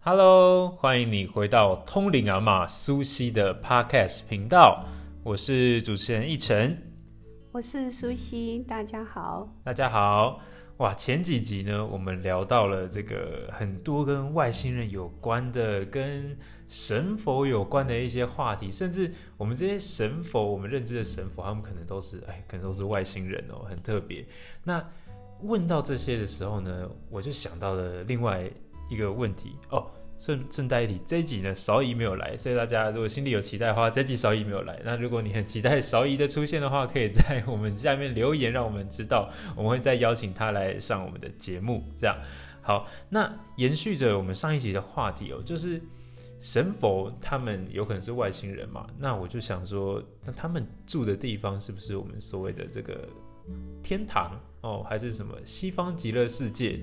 Hello，欢迎你回到通灵阿玛苏西的 Podcast 频道，我是主持人奕晨。我是苏西，大家好。大家好，哇，前几集呢，我们聊到了这个很多跟外星人有关的、跟神佛有关的一些话题，甚至我们这些神佛，我们认知的神佛，他们可能都是，哎，可能都是外星人哦，很特别。那问到这些的时候呢，我就想到了另外一个问题哦。顺顺带一提，这一集呢，韶仪没有来，所以大家如果心里有期待的话，这集韶仪没有来。那如果你很期待韶仪的出现的话，可以在我们下面留言，让我们知道，我们会再邀请他来上我们的节目。这样好，那延续着我们上一集的话题哦，就是神佛他们有可能是外星人嘛？那我就想说，那他们住的地方是不是我们所谓的这个天堂哦，还是什么西方极乐世界？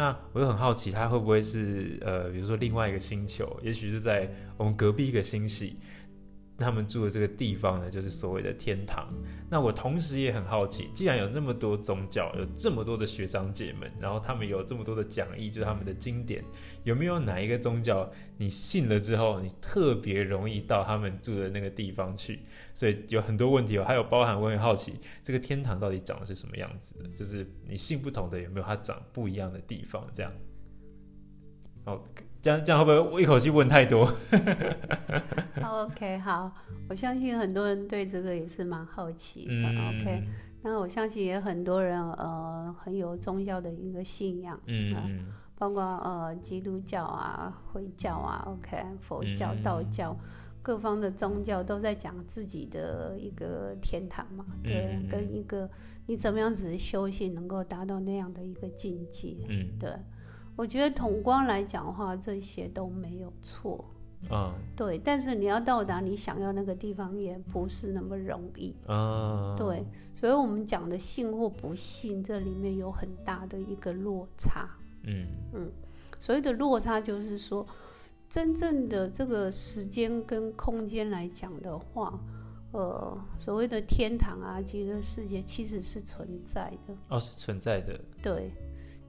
那我就很好奇，它会不会是呃，比如说另外一个星球，也许是在我们隔壁一个星系。他们住的这个地方呢，就是所谓的天堂。那我同时也很好奇，既然有那么多宗教，有这么多的学长姐们，然后他们有这么多的讲义，就是他们的经典，有没有哪一个宗教你信了之后，你特别容易到他们住的那个地方去？所以有很多问题哦，还有包含我很好奇，这个天堂到底长的是什么样子的？就是你信不同的有没有它长不一样的地方？这样，好。这样这样会不会我一口气问太多？OK，好，我相信很多人对这个也是蛮好奇的。OK，那我相信也很多人呃很有宗教的一个信仰，嗯，包括呃基督教啊、回教啊，OK，佛教、道教，各方的宗教都在讲自己的一个天堂嘛，对，跟一个你怎么样子修行能够达到那样的一个境界，嗯，对。我觉得统光来讲的话，这些都没有错，嗯，对。但是你要到达你想要那个地方，也不是那么容易，啊，对。所以，我们讲的信或不信，这里面有很大的一个落差，嗯嗯。所谓的落差，就是说，真正的这个时间跟空间来讲的话，呃，所谓的天堂啊，极乐世界其实是存在的，哦，是存在的，对。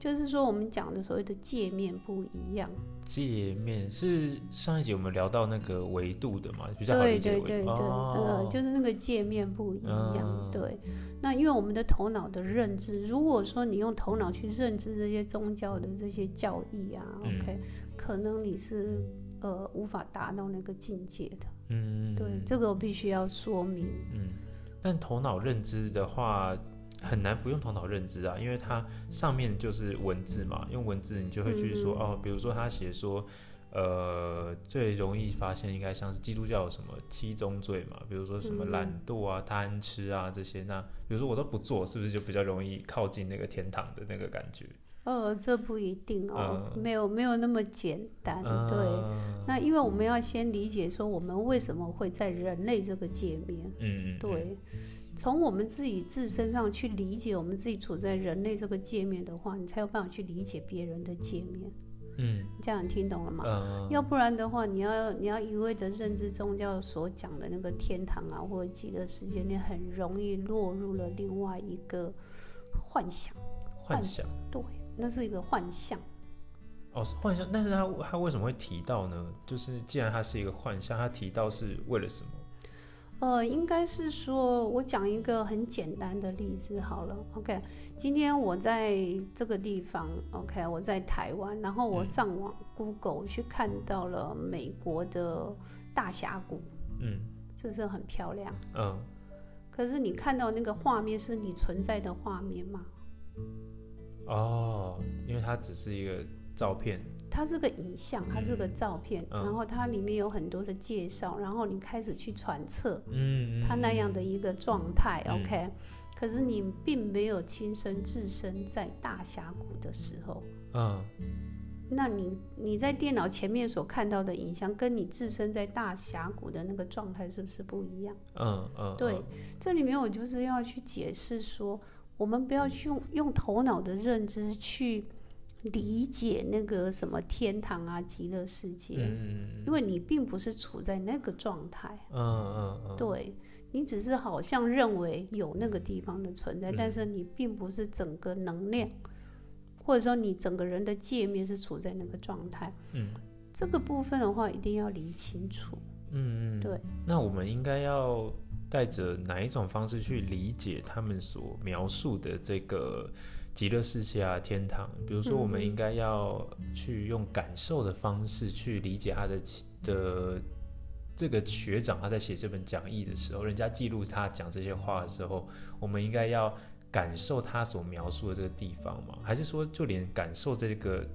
就是说，我们讲的所谓的界面不一样。界面是上一集我们聊到那个维度的嘛，比较好理解。对对对对，呃，就是那个界面不一样。对，那因为我们的头脑的认知，如果说你用头脑去认知这些宗教的这些教义啊，OK，可能你是呃无法达到那个境界的。嗯，对，这个我必须要说明。嗯，但头脑认知的话。很难不用头脑认知啊，因为它上面就是文字嘛，用文字你就会去说哦，比如说他写说，呃，最容易发现应该像是基督教有什么七宗罪嘛，比如说什么懒惰啊、贪吃啊这些，那比如说我都不做，是不是就比较容易靠近那个天堂的那个感觉？呃，这不一定哦，没有没有那么简单。对，那因为我们要先理解说，我们为什么会在人类这个界面？嗯，对。从我们自己自身上去理解我们自己处在人类这个界面的话，你才有办法去理解别人的界面。嗯，这样你听懂了吗？嗯。要不然的话，你要你要一味的认知宗教所讲的那个天堂啊，或者极乐世界，你很容易落入了另外一个幻想。幻想。对，那是一个幻象。哦，幻象。但是他他为什么会提到呢？就是既然他是一个幻象，他提到是为了什么？呃，应该是说，我讲一个很简单的例子好了。OK，今天我在这个地方，OK，我在台湾，然后我上网 Google 去看到了美国的大峡谷，嗯，是不是很漂亮？嗯。可是你看到那个画面是你存在的画面吗？哦，因为它只是一个照片。它是个影像，它是个照片，然后它里面有很多的介绍，然后你开始去揣测，嗯，它那样的一个状态，OK。可是你并没有亲身置身在大峡谷的时候，嗯，那你你在电脑前面所看到的影像，跟你置身在大峡谷的那个状态是不是不一样？嗯嗯，对，这里面我就是要去解释说，我们不要去用用头脑的认知去。理解那个什么天堂啊、极乐世界，因为你并不是处在那个状态。嗯嗯嗯。对，你只是好像认为有那个地方的存在，但是你并不是整个能量，或者说你整个人的界面是处在那个状态。嗯，这个部分的话一定要理清楚。嗯嗯，对。那我们应该要带着哪一种方式去理解他们所描述的这个极乐世界啊、天堂？比如说，我们应该要去用感受的方式去理解他的的。这个学长他在写这本讲义的时候，人家记录他讲这些话的时候，我们应该要感受他所描述的这个地方吗？还是说，就连感受这个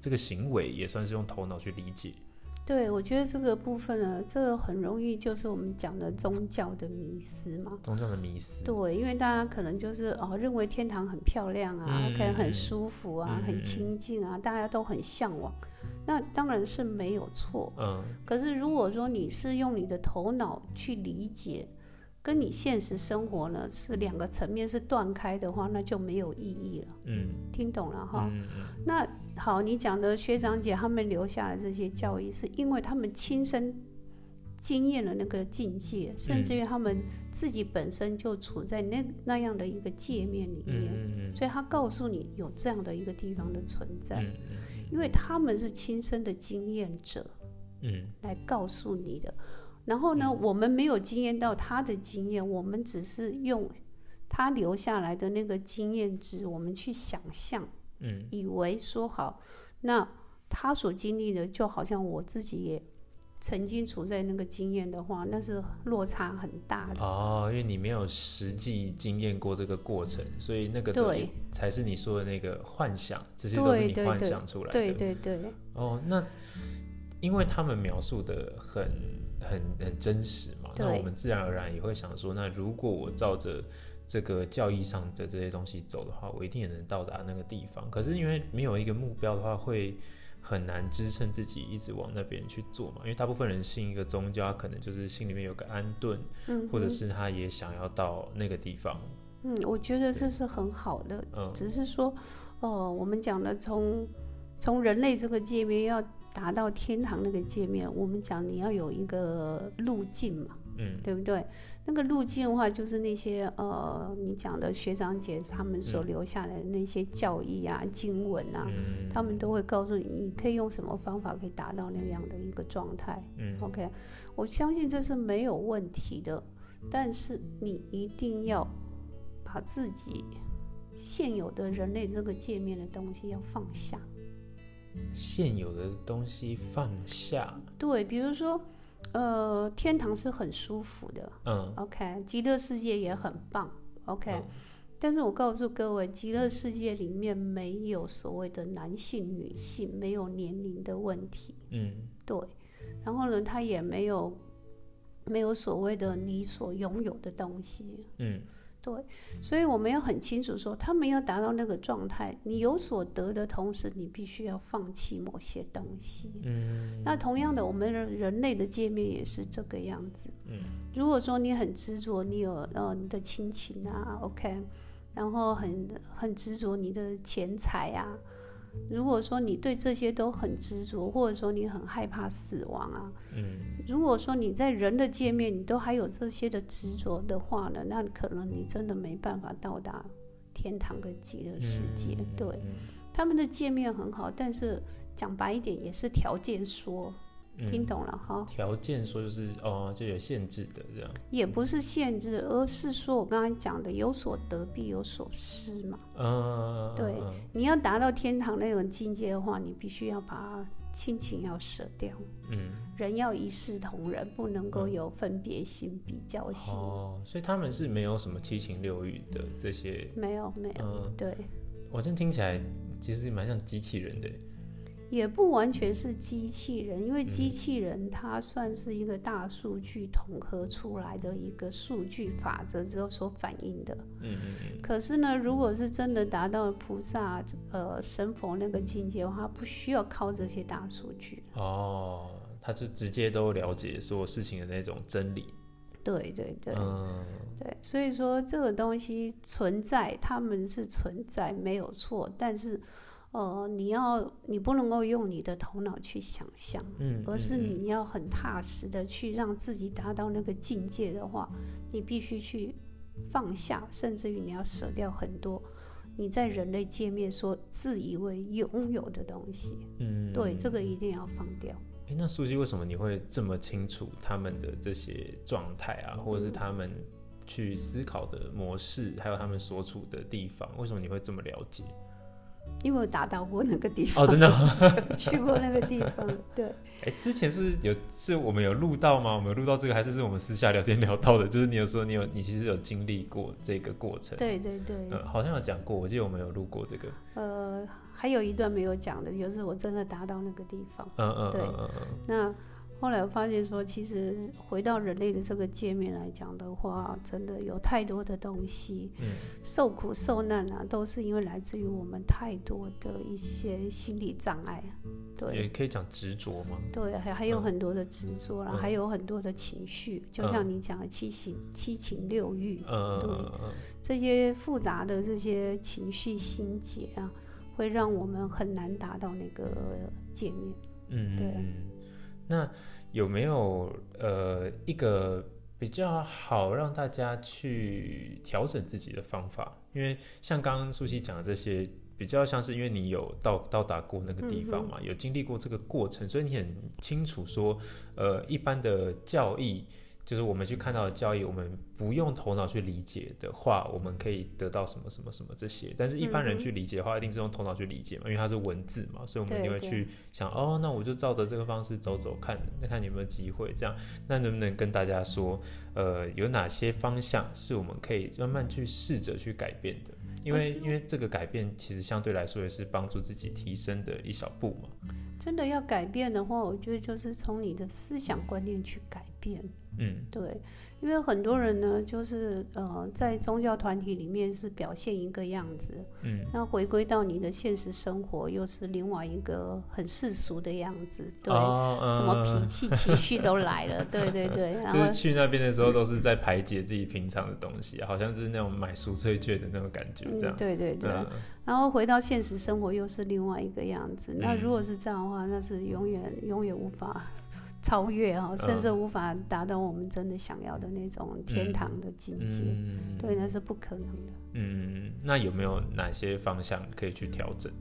这个行为也算是用头脑去理解？对，我觉得这个部分呢，这个很容易就是我们讲的宗教的迷失嘛。宗教的迷失。对，因为大家可能就是哦，认为天堂很漂亮啊，可以很舒服啊，很清静啊，大家都很向往。那当然是没有错，嗯。可是如果说你是用你的头脑去理解，跟你现实生活呢是两个层面是断开的话，那就没有意义了。嗯，听懂了哈。嗯嗯。那好，你讲的学长姐他们留下的这些教育，是因为他们亲身经验了那个境界，甚至于他们自己本身就处在那那样的一个界面里面，所以他告诉你有这样的一个地方的存在。因为他们是亲身的经验者，嗯，来告诉你的。然后呢，我们没有经验到他的经验，我们只是用他留下来的那个经验值，我们去想象，嗯，以为说好，那他所经历的就好像我自己也。曾经处在那个经验的话，那是落差很大的哦，因为你没有实际经验过这个过程，所以那个对才是你说的那个幻想，这些都是你幻想出来的。对对对。哦，那因为他们描述的很很很真实嘛，那我们自然而然也会想说，那如果我照着这个教义上的这些东西走的话，我一定也能到达那个地方。可是因为没有一个目标的话，会。很难支撑自己一直往那边去做嘛，因为大部分人信一个宗教，可能就是心里面有个安顿，嗯，或者是他也想要到那个地方。嗯，我觉得这是很好的，嗯，只是说，哦，我们讲的从从人类这个界面要达到天堂那个界面，我们讲你要有一个路径嘛，嗯，对不对？那个路径的话，就是那些呃，你讲的学长姐他们所留下来的那些教义啊、经文啊，他们都会告诉你，你可以用什么方法可以达到那样的一个状态。嗯，OK，我相信这是没有问题的，但是你一定要把自己现有的人类这个界面的东西要放下。现有的东西放下。对，比如说。呃，天堂是很舒服的，嗯，OK，极乐世界也很棒，OK，但是我告诉各位，极乐世界里面没有所谓的男性、女性，没有年龄的问题，嗯，对，然后呢，他也没有没有所谓的你所拥有的东西，嗯。对，所以我们要很清楚说，他没有达到那个状态，你有所得的同时，你必须要放弃某些东西。嗯，那同样的，我们人人类的界面也是这个样子。嗯，如果说你很执着，你有呃你的亲情啊，OK，然后很很执着你的钱财啊。如果说你对这些都很执着，或者说你很害怕死亡啊，嗯，如果说你在人的界面你都还有这些的执着的话呢，那可能你真的没办法到达天堂跟极乐世界。对，他们的界面很好，但是讲白一点也是条件说。听懂了哈？条件说就是哦，就有限制的这样，也不是限制，而是说我刚才讲的有所得必有所失嘛。嗯，对，你要达到天堂那种境界的话，你必须要把亲情要舍掉。嗯，人要一视同仁，不能够有分别心、比较心。哦，所以他们是没有什么七情六欲的这些，没有没有。嗯，对。我这听起来其实蛮像机器人的。也不完全是机器人，因为机器人它算是一个大数据统合出来的一个数据法则之后所反映的。嗯嗯嗯。可是呢，如果是真的达到菩萨、呃神佛那个境界的话，不需要靠这些大数据。哦，他是直接都了解所有事情的那种真理。对对对。嗯。对，所以说这个东西存在，他们是存在没有错，但是。呃，你要你不能够用你的头脑去想象，嗯，而是你要很踏实的去让自己达到那个境界的话，你必须去放下，甚至于你要舍掉很多你在人类界面所自以为拥有的东西，嗯，对，这个一定要放掉。哎，那苏西，为什么你会这么清楚他们的这些状态啊，或者是他们去思考的模式，还有他们所处的地方？为什么你会这么了解？因为我达到过那个地方哦，真的 去过那个地方。对，哎，之前是不是有是我们有录到吗？我们有录到这个，还是是我们私下聊天聊到的？就是你有说你有你其实有经历过这个过程？对对对，嗯，好像有讲过，我记得我们有录过这个。呃。还有一段没有讲的，就是我真的达到那个地方。嗯嗯，对。那后来我发现说，其实回到人类的这个界面来讲的话，真的有太多的东西，嗯，受苦受难啊，都是因为来自于我们太多的一些心理障碍。对。也可以讲执着吗？对，还还有很多的执着啦，还有很多的情绪，就像你讲的七情七情六欲，嗯对，这些复杂的这些情绪心结啊。会让我们很难达到那个界面。嗯，对。那有没有呃一个比较好让大家去调整自己的方法？因为像刚刚苏西讲的这些，比较像是因为你有到到达过那个地方嘛，有经历过这个过程，所以你很清楚说，呃，一般的教义。就是我们去看到的交易，我们不用头脑去理解的话，我们可以得到什么什么什么这些。但是一般人去理解的话，一定是用头脑去理解嘛，因为它是文字嘛，所以我们一定会去想，哦，那我就照着这个方式走走看，那看有没有机会这样。那能不能跟大家说，呃，有哪些方向是我们可以慢慢去试着去改变的？因为因为这个改变其实相对来说也是帮助自己提升的一小步嘛。真的要改变的话，我觉得就是从你的思想观念去改变。嗯，对，因为很多人呢，就是呃，在宗教团体里面是表现一个样子，嗯，那回归到你的现实生活又是另外一个很世俗的样子，对，什么脾气、情绪都来了，对对对，就是去那边的时候都是在排解自己平常的东西，好像是那种买赎罪券的那种感觉，这样，对对对，然后回到现实生活又是另外一个样子，那如果是这样的话，那是永远永远无法。超越哈，甚至无法达到我们真的想要的那种天堂的境界，对，那是不可能的。嗯，那有没有哪些方向可以去调整？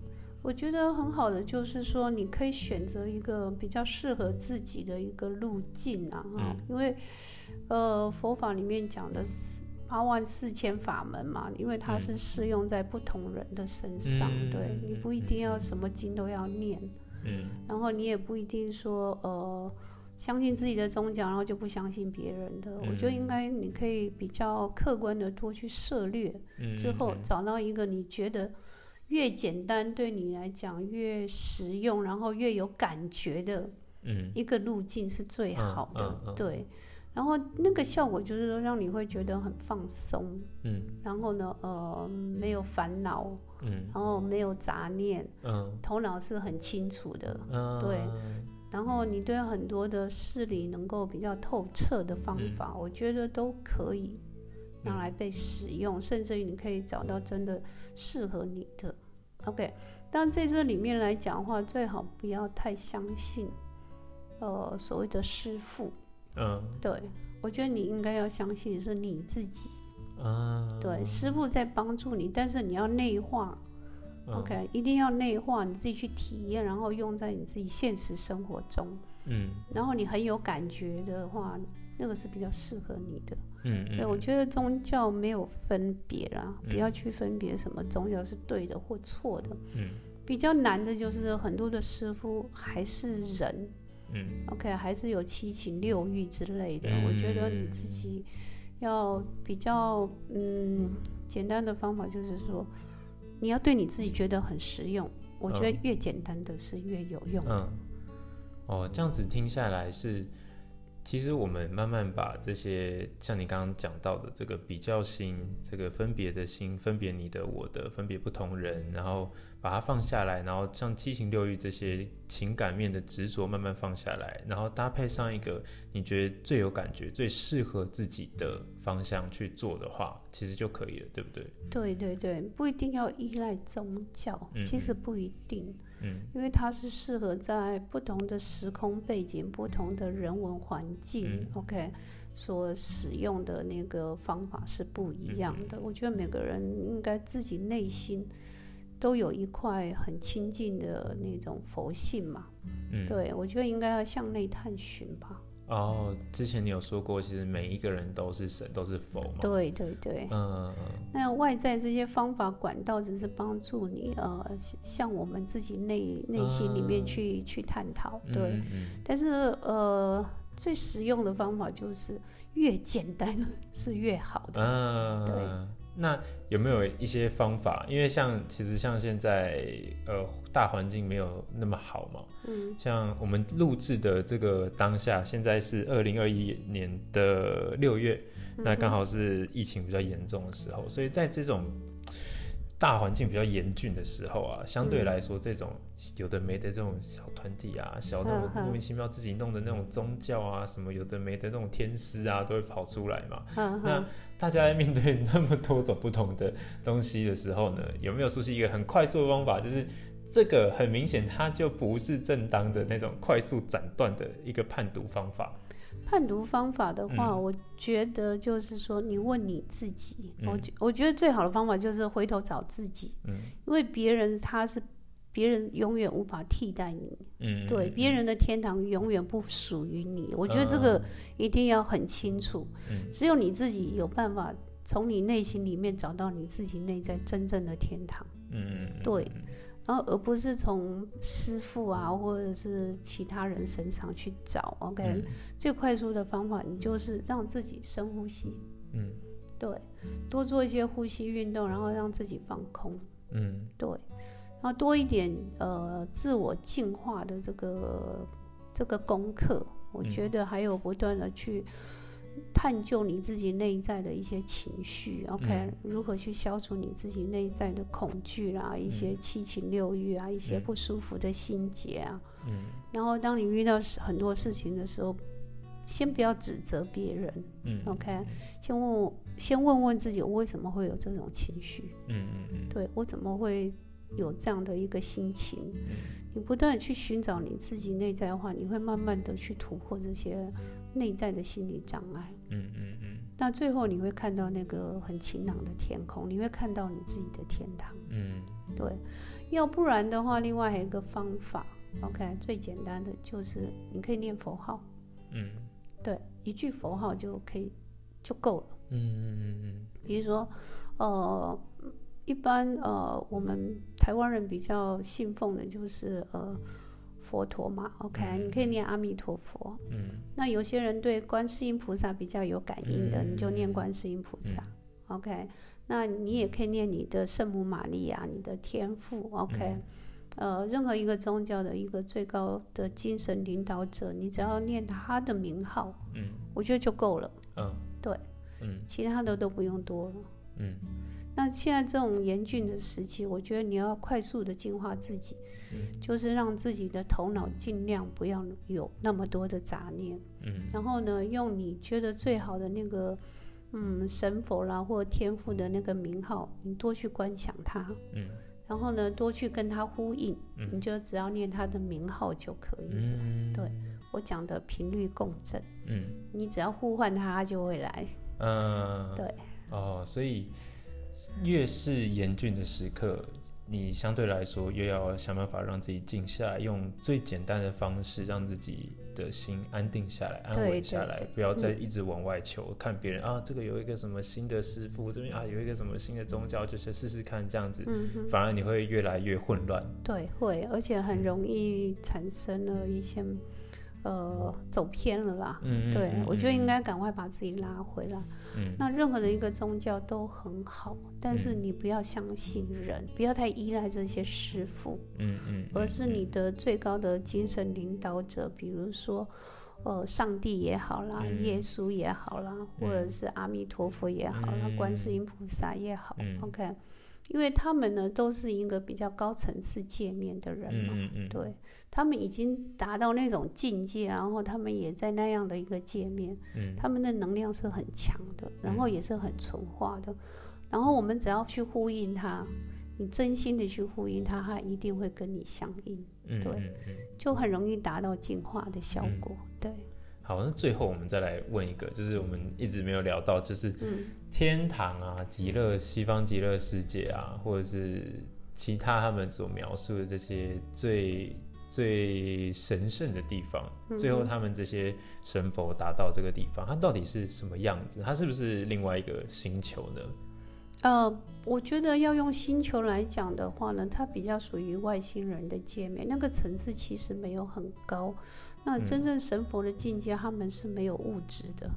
我觉得很好的就是说，你可以选择一个比较适合自己的一个路径啊，嗯，因为呃，佛法里面讲的八万四千法门嘛，因为它是适用在不同人的身上，对你不一定要什么经都要念，嗯，然后你也不一定说呃。相信自己的宗教，然后就不相信别人的。我觉得应该你可以比较客观的多去涉略，之后找到一个你觉得越简单对你来讲越实用，然后越有感觉的一个路径是最好的。对，然后那个效果就是说让你会觉得很放松，嗯，然后呢，呃，没有烦恼，嗯，然后没有杂念，嗯，头脑是很清楚的，嗯，对。然后你对很多的事理能够比较透彻的方法，我觉得都可以拿来被使用，甚至于你可以找到真的适合你的。OK，但在这里面来讲的话，最好不要太相信，呃，所谓的师傅。嗯，对，我觉得你应该要相信是你自己。嗯，对，师傅在帮助你，但是你要内化。OK，一定要内化，你自己去体验，然后用在你自己现实生活中。嗯，然后你很有感觉的话，那个是比较适合你的。嗯对，我觉得宗教没有分别啦，不要去分别什么宗教是对的或错的。嗯，比较难的就是很多的师傅还是人。嗯，OK，还是有七情六欲之类的。我觉得你自己要比较嗯简单的方法就是说。你要对你自己觉得很实用，我觉得越简单的是越有用。嗯，哦，这样子听下来是，其实我们慢慢把这些像你刚刚讲到的这个比较心、这个分别的心、分别你的、我的、分别不同人，然后把它放下来，然后像七情六欲这些情感面的执着慢慢放下来，然后搭配上一个你觉得最有感觉、最适合自己的方向去做的话。其实就可以了，对不对？对对对，不一定要依赖宗教，其实不一定，嗯，因为它是适合在不同的时空背景、不同的人文环境，OK，所使用的那个方法是不一样的。我觉得每个人应该自己内心都有一块很亲近的那种佛性嘛，嗯，对我觉得应该要向内探寻吧。哦，之前你有说过，其实每一个人都是神，都是佛嘛。对对对。嗯。那外在这些方法管道，只是帮助你呃，向我们自己内内心里面去去探讨。对。但是呃，最实用的方法就是越简单 是越好的。嗯。对。那有没有一些方法？因为像其实像现在呃大环境没有那么好嘛，嗯，像我们录制的这个当下，现在是二零二一年的六月，那刚好是疫情比较严重的时候，所以在这种。大环境比较严峻的时候啊，相对来说，这种有的没的这种小团体啊，小那种莫名其妙自己弄的那种宗教啊，什么有的没的那种天师啊，都会跑出来嘛。那大家在面对那么多种不同的东西的时候呢，有没有熟悉一个很快速的方法？就是这个很明显，它就不是正当的那种快速斩断的一个判读方法。判读方法的话，我觉得就是说，你问你自己，我觉我觉得最好的方法就是回头找自己，嗯，因为别人他是别人永远无法替代你，嗯，对，别人的天堂永远不属于你，我觉得这个一定要很清楚，嗯，只有你自己有办法从你内心里面找到你自己内在真正的天堂，嗯，对。然后，而不是从师傅啊，或者是其他人身上去找。OK，最快速的方法，你就是让自己深呼吸。嗯，对，多做一些呼吸运动，然后让自己放空。嗯，对，然后多一点呃自我净化的这个这个功课，我觉得还有不断的去。探究你自己内在的一些情绪，OK？如何去消除你自己内在的恐惧啦，一些七情六欲啊，一些不舒服的心结啊。嗯。然后，当你遇到很多事情的时候，先不要指责别人，嗯，OK？先问我，先问问自己，我为什么会有这种情绪？嗯嗯嗯。对我怎么会有这样的一个心情？嗯。你不断的去寻找你自己内在的话，你会慢慢的去突破这些内在的心理障碍。嗯嗯嗯。那最后你会看到那个很晴朗的天空，你会看到你自己的天堂。嗯，对。要不然的话，另外还有一个方法，OK，最简单的就是你可以念佛号。嗯。对，一句佛号就可以就够了。嗯嗯嗯嗯。比如说，呃。一般呃，我们台湾人比较信奉的就是呃佛陀嘛，OK，你可以念阿弥陀佛。嗯。那有些人对观世音菩萨比较有感应的，你就念观世音菩萨，OK。那你也可以念你的圣母玛利亚，你的天父，OK。呃，任何一个宗教的一个最高的精神领导者，你只要念他的名号，嗯，我觉得就够了。嗯，对，嗯，其他的都不用多了。嗯。那现在这种严峻的时期，我觉得你要快速的净化自己，就是让自己的头脑尽量不要有那么多的杂念，嗯，然后呢，用你觉得最好的那个，嗯，神佛啦或天赋的那个名号，你多去观想它，嗯，然后呢，多去跟他呼应，你就只要念他的名号就可以了，嗯，对我讲的频率共振，嗯，你只要呼唤他就会来，嗯，对，哦，所以。越是严峻的时刻，你相对来说越要想办法让自己静下来，用最简单的方式让自己的心安定下来、安稳下来，不要再一直往外求，看别人啊，这个有一个什么新的师傅，这边啊有一个什么新的宗教，就是试试看这样子，反而你会越来越混乱。对，会，而且很容易产生了一些。呃，走偏了啦。嗯对，我觉得应该赶快把自己拉回来。嗯，那任何的一个宗教都很好，但是你不要相信人，不要太依赖这些师傅。嗯嗯，而是你的最高的精神领导者，比如说，呃，上帝也好啦，耶稣也好啦，或者是阿弥陀佛也好啦，观世音菩萨也好。OK，因为他们呢都是一个比较高层次界面的人嘛，对他们已经达到那种境界，然后他们也在那样的一个界面，他们的能量是很强的，然后也是很纯化的，然后我们只要去呼应他，你真心的去呼应他，他一定会跟你相应，对，就很容易达到净化的效果，对。好，那最后我们再来问一个，就是我们一直没有聊到，就是天堂啊、极乐、西方极乐世界啊，或者是其他他们所描述的这些最最神圣的地方，最后他们这些神佛达到这个地方，它到底是什么样子？它是不是另外一个星球呢？呃，我觉得要用星球来讲的话呢，它比较属于外星人的界面，那个层次其实没有很高。那真正神佛的境界，他们是没有物质的。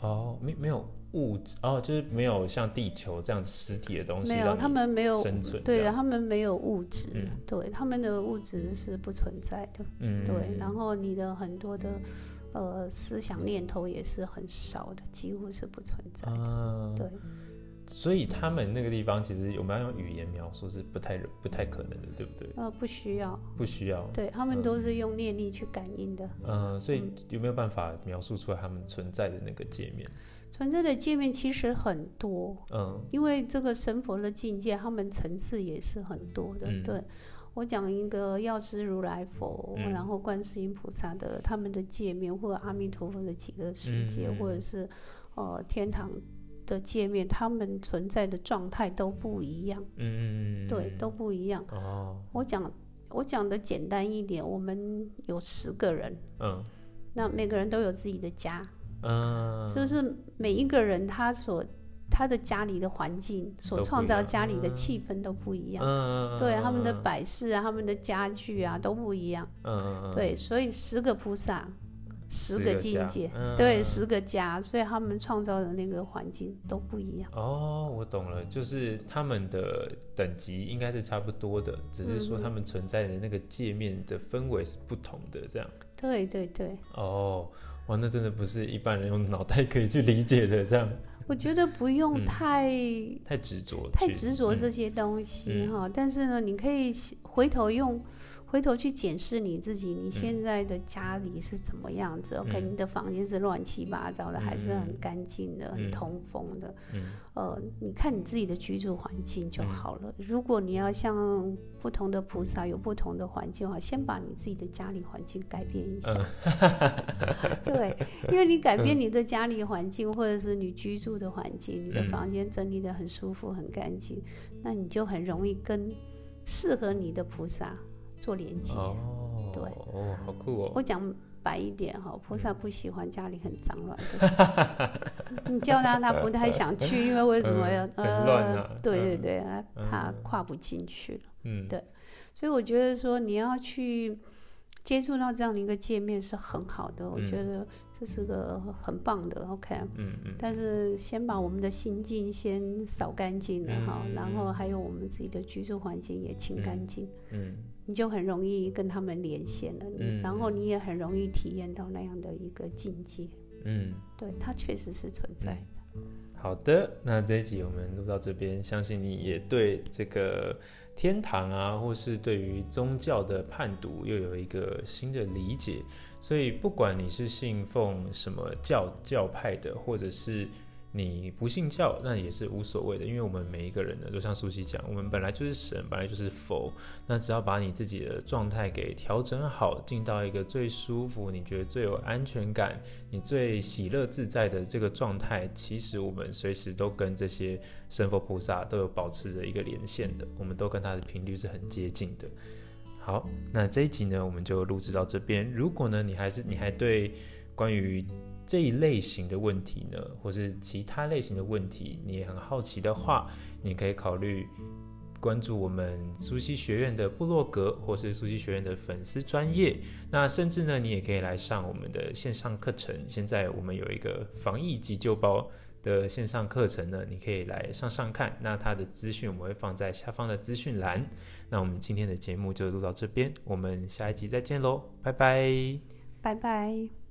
哦，没没有物质哦，就是没有像地球这样实体的东西。没有，他们没有生存。对，他们没有物质。对，他们的物质是不存在的。嗯。对，然后你的很多的呃思想念头也是很少的，几乎是不存在的。对。所以他们那个地方，其实我们要用语言描述是不太不太可能的，对不对？呃，不需要，不需要。对他们都是用念力去感应的。嗯，所以有没有办法描述出来他们存在的那个界面？存在的界面其实很多，嗯，因为这个神佛的境界，他们层次也是很多的。对我讲一个药师如来佛，然后观世音菩萨的他们的界面，或者阿弥陀佛的极乐世界，或者是呃天堂。的界面，他们存在的状态都不一样。嗯，对，都不一样。哦，我讲我讲的简单一点，我们有十个人。嗯，那每个人都有自己的家。嗯，就是每一个人他所他的家里的环境所创造家里的气氛都不一样。嗯对，他们的摆饰啊，他们的家具啊都不一样。嗯对，所以十个菩萨。十个境界，对，十个家，所以他们创造的那个环境都不一样。哦，我懂了，就是他们的等级应该是差不多的，只是说他们存在的那个界面的氛围是不同的，这样。对对对。哦，哇，那真的不是一般人用脑袋可以去理解的，这样。我觉得不用太太执着，太执着这些东西哈。但是呢，你可以回头用。回头去检视你自己，你现在的家里是怎么样子？OK，你的房间是乱七八糟的，还是很干净的、很通风的？嗯，呃，你看你自己的居住环境就好了。如果你要像不同的菩萨有不同的环境的话，先把你自己的家里环境改变一下。对，因为你改变你的家里环境，或者是你居住的环境，你的房间整理的很舒服、很干净，那你就很容易跟适合你的菩萨。做连接，哦对，哦，好酷哦！我讲白一点哈，菩萨不喜欢家里很脏乱 的，你叫他他不太想去，因为为什么要呃，对对对，他跨不进去了，嗯，对，所以我觉得说你要去接触到这样的一个界面是很好的，我觉得这是个很棒的，OK，嗯嗯，但是先把我们的心境先扫干净了哈，然后还有我们自己的居住环境也清干净，嗯。你就很容易跟他们连线了，然后你也很容易体验到那样的一个境界。嗯，对，它确实是存在的。好的，那这一集我们录到这边，相信你也对这个天堂啊，或是对于宗教的判读又有一个新的理解。所以，不管你是信奉什么教教派的，或者是。你不信教，那也是无所谓的，因为我们每一个人呢，就像苏西讲，我们本来就是神，本来就是佛。那只要把你自己的状态给调整好，进到一个最舒服、你觉得最有安全感、你最喜乐自在的这个状态，其实我们随时都跟这些神佛菩萨都有保持着一个连线的，我们都跟他的频率是很接近的。好，那这一集呢，我们就录制到这边。如果呢，你还是你还对关于这一类型的问题呢，或是其他类型的问题，你也很好奇的话，你可以考虑关注我们苏西学院的部落格，或是苏西学院的粉丝专业。那甚至呢，你也可以来上我们的线上课程。现在我们有一个防疫急救包的线上课程呢，你可以来上上看。那它的资讯我们会放在下方的资讯栏。那我们今天的节目就录到这边，我们下一集再见喽，拜拜，拜拜。